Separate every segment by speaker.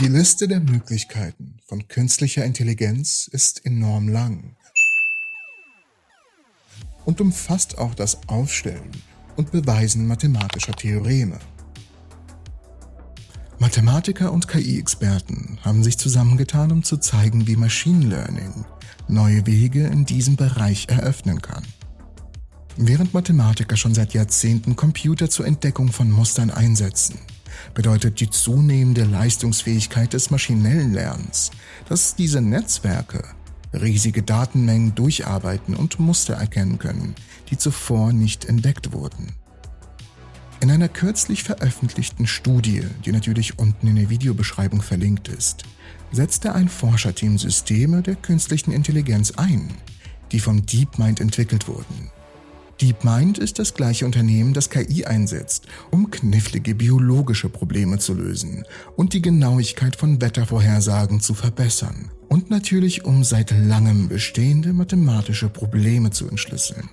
Speaker 1: Die Liste der Möglichkeiten von künstlicher Intelligenz ist enorm lang und umfasst auch das Aufstellen und Beweisen mathematischer Theoreme. Mathematiker und KI-Experten haben sich zusammengetan, um zu zeigen, wie Machine Learning neue Wege in diesem Bereich eröffnen kann. Während Mathematiker schon seit Jahrzehnten Computer zur Entdeckung von Mustern einsetzen, bedeutet die zunehmende Leistungsfähigkeit des maschinellen Lernens, dass diese Netzwerke riesige Datenmengen durcharbeiten und Muster erkennen können, die zuvor nicht entdeckt wurden. In einer kürzlich veröffentlichten Studie, die natürlich unten in der Videobeschreibung verlinkt ist, setzte ein Forscherteam Systeme der künstlichen Intelligenz ein, die vom DeepMind entwickelt wurden. DeepMind ist das gleiche Unternehmen, das KI einsetzt, um knifflige biologische Probleme zu lösen und die Genauigkeit von Wettervorhersagen zu verbessern und natürlich um seit langem bestehende mathematische Probleme zu entschlüsseln.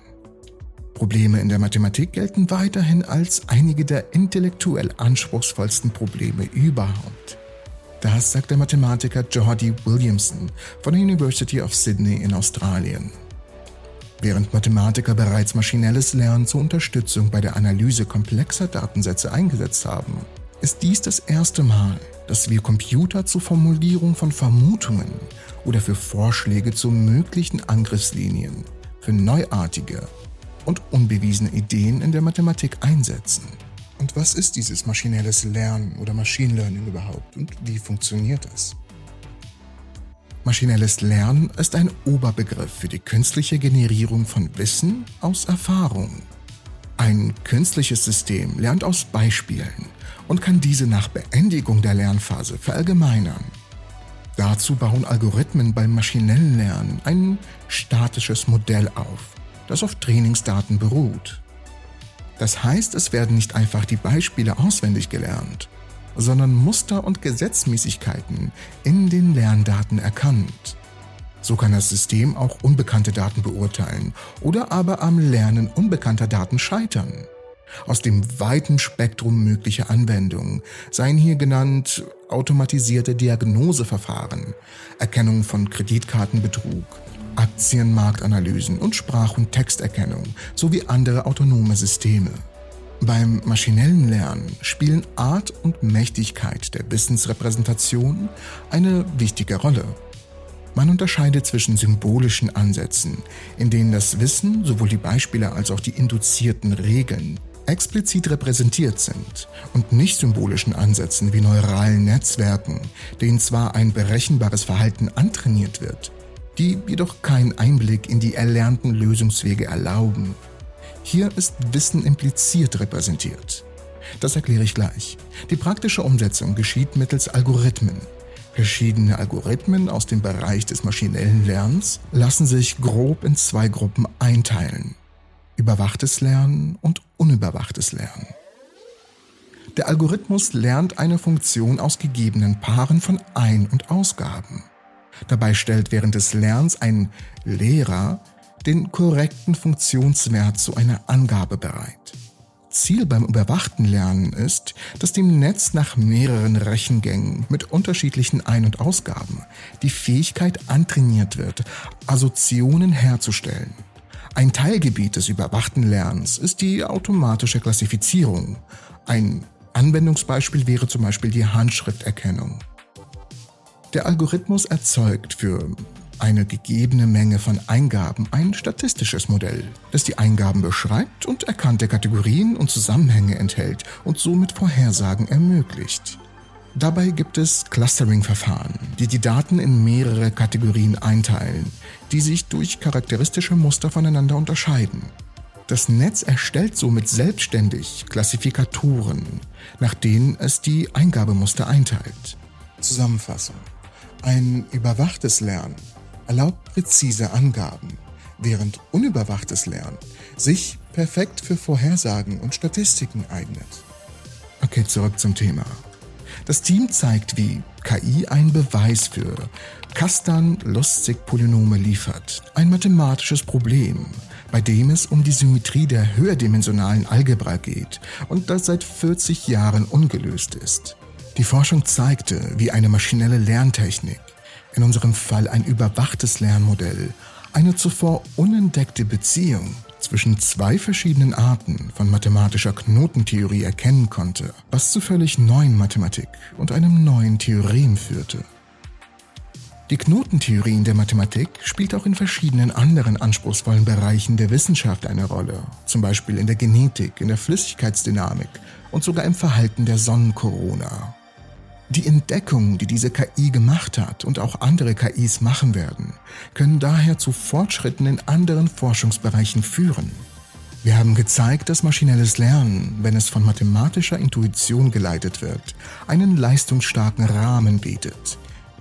Speaker 1: Probleme in der Mathematik gelten weiterhin als einige der intellektuell anspruchsvollsten Probleme überhaupt. Das sagt der Mathematiker Jordi Williamson von der University of Sydney in Australien. Während Mathematiker bereits maschinelles Lernen zur Unterstützung bei der Analyse komplexer Datensätze eingesetzt haben, ist dies das erste Mal, dass wir Computer zur Formulierung von Vermutungen oder für Vorschläge zu möglichen Angriffslinien für neuartige und unbewiesene Ideen in der Mathematik einsetzen. Und was ist dieses maschinelles Lernen oder Machine Learning überhaupt und wie funktioniert es? Maschinelles Lernen ist ein Oberbegriff für die künstliche Generierung von Wissen aus Erfahrung. Ein künstliches System lernt aus Beispielen und kann diese nach Beendigung der Lernphase verallgemeinern. Dazu bauen Algorithmen beim maschinellen Lernen ein statisches Modell auf, das auf Trainingsdaten beruht. Das heißt, es werden nicht einfach die Beispiele auswendig gelernt, sondern Muster und Gesetzmäßigkeiten in den Lerndaten erkannt. So kann das System auch unbekannte Daten beurteilen oder aber am Lernen unbekannter Daten scheitern. Aus dem weiten Spektrum möglicher Anwendungen seien hier genannt automatisierte Diagnoseverfahren, Erkennung von Kreditkartenbetrug, Aktienmarktanalysen und Sprach- und Texterkennung sowie andere autonome Systeme. Beim maschinellen Lernen spielen Art und Mächtigkeit der Wissensrepräsentation eine wichtige Rolle. Man unterscheidet zwischen symbolischen Ansätzen, in denen das Wissen, sowohl die Beispiele als auch die induzierten Regeln, explizit repräsentiert sind und nicht symbolischen Ansätzen wie neuralen Netzwerken, denen zwar ein berechenbares Verhalten antrainiert wird, die jedoch keinen Einblick in die erlernten Lösungswege erlauben. Hier ist Wissen impliziert repräsentiert. Das erkläre ich gleich. Die praktische Umsetzung geschieht mittels Algorithmen. Verschiedene Algorithmen aus dem Bereich des maschinellen Lernens lassen sich grob in zwei Gruppen einteilen. Überwachtes Lernen und unüberwachtes Lernen. Der Algorithmus lernt eine Funktion aus gegebenen Paaren von Ein- und Ausgaben. Dabei stellt während des Lernens ein Lehrer den korrekten Funktionswert zu einer Angabe bereit. Ziel beim überwachten Lernen ist, dass dem Netz nach mehreren Rechengängen mit unterschiedlichen Ein- und Ausgaben die Fähigkeit antrainiert wird, Assoziationen herzustellen. Ein Teilgebiet des überwachten Lernens ist die automatische Klassifizierung. Ein Anwendungsbeispiel wäre zum Beispiel die Handschrifterkennung. Der Algorithmus erzeugt für eine gegebene Menge von Eingaben ein statistisches Modell, das die Eingaben beschreibt und erkannte Kategorien und Zusammenhänge enthält und somit Vorhersagen ermöglicht. Dabei gibt es Clustering-Verfahren, die die Daten in mehrere Kategorien einteilen, die sich durch charakteristische Muster voneinander unterscheiden. Das Netz erstellt somit selbstständig Klassifikatoren, nach denen es die Eingabemuster einteilt. Zusammenfassung. Ein überwachtes Lernen erlaubt präzise Angaben, während unüberwachtes Lernen sich perfekt für Vorhersagen und Statistiken eignet. Okay, zurück zum Thema. Das Team zeigt, wie KI einen Beweis für Kastan-Lustig-Polynome liefert. Ein mathematisches Problem, bei dem es um die Symmetrie der höherdimensionalen Algebra geht und das seit 40 Jahren ungelöst ist. Die Forschung zeigte, wie eine maschinelle Lerntechnik, in unserem Fall ein überwachtes Lernmodell, eine zuvor unentdeckte Beziehung zwischen zwei verschiedenen Arten von mathematischer Knotentheorie erkennen konnte, was zu völlig neuen Mathematik und einem neuen Theorem führte. Die Knotentheorie in der Mathematik spielt auch in verschiedenen anderen anspruchsvollen Bereichen der Wissenschaft eine Rolle, zum Beispiel in der Genetik, in der Flüssigkeitsdynamik und sogar im Verhalten der Sonnenkorona. Die Entdeckungen, die diese KI gemacht hat und auch andere KIs machen werden, können daher zu Fortschritten in anderen Forschungsbereichen führen. Wir haben gezeigt, dass maschinelles Lernen, wenn es von mathematischer Intuition geleitet wird, einen leistungsstarken Rahmen bietet,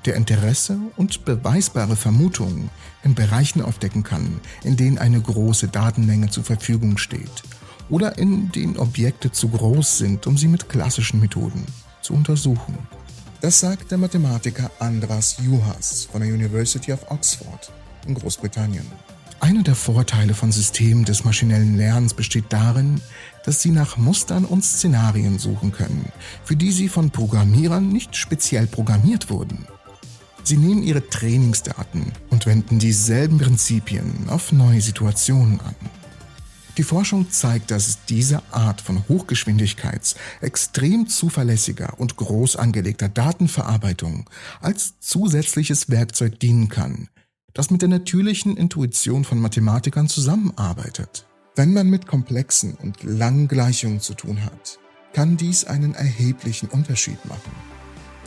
Speaker 1: der Interesse und beweisbare Vermutungen in Bereichen aufdecken kann, in denen eine große Datenmenge zur Verfügung steht oder in denen Objekte zu groß sind, um sie mit klassischen Methoden zu untersuchen. Das sagt der Mathematiker Andras Juhas von der University of Oxford in Großbritannien. Einer der Vorteile von Systemen des maschinellen Lernens besteht darin, dass sie nach Mustern und Szenarien suchen können, für die sie von Programmierern nicht speziell programmiert wurden. Sie nehmen ihre Trainingsdaten und wenden dieselben Prinzipien auf neue Situationen an. Die Forschung zeigt, dass diese Art von Hochgeschwindigkeits, extrem zuverlässiger und groß angelegter Datenverarbeitung als zusätzliches Werkzeug dienen kann, das mit der natürlichen Intuition von Mathematikern zusammenarbeitet. Wenn man mit komplexen und langen Gleichungen zu tun hat, kann dies einen erheblichen Unterschied machen.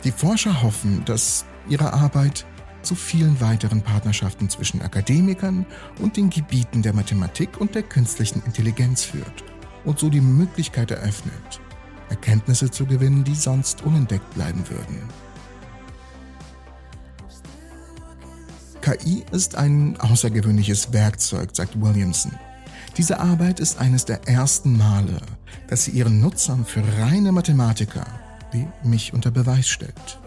Speaker 1: Die Forscher hoffen, dass ihre Arbeit zu vielen weiteren Partnerschaften zwischen Akademikern und den Gebieten der Mathematik und der künstlichen Intelligenz führt und so die Möglichkeit eröffnet, Erkenntnisse zu gewinnen, die sonst unentdeckt bleiben würden. KI ist ein außergewöhnliches Werkzeug, sagt Williamson. Diese Arbeit ist eines der ersten Male, dass sie ihren Nutzern für reine Mathematiker wie mich unter Beweis stellt.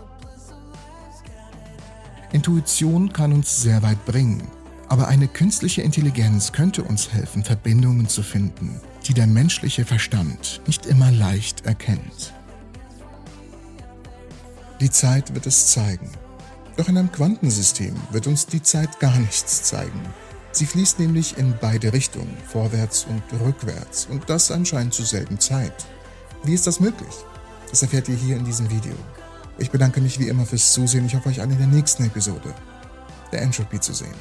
Speaker 1: Intuition kann uns sehr weit bringen, aber eine künstliche Intelligenz könnte uns helfen, Verbindungen zu finden, die der menschliche Verstand nicht immer leicht erkennt. Die Zeit wird es zeigen. Doch in einem Quantensystem wird uns die Zeit gar nichts zeigen. Sie fließt nämlich in beide Richtungen, vorwärts und rückwärts, und das anscheinend zur selben Zeit. Wie ist das möglich? Das erfährt ihr hier in diesem Video. Ich bedanke mich wie immer fürs Zusehen. Ich hoffe, euch alle in der nächsten Episode der Entropy zu sehen.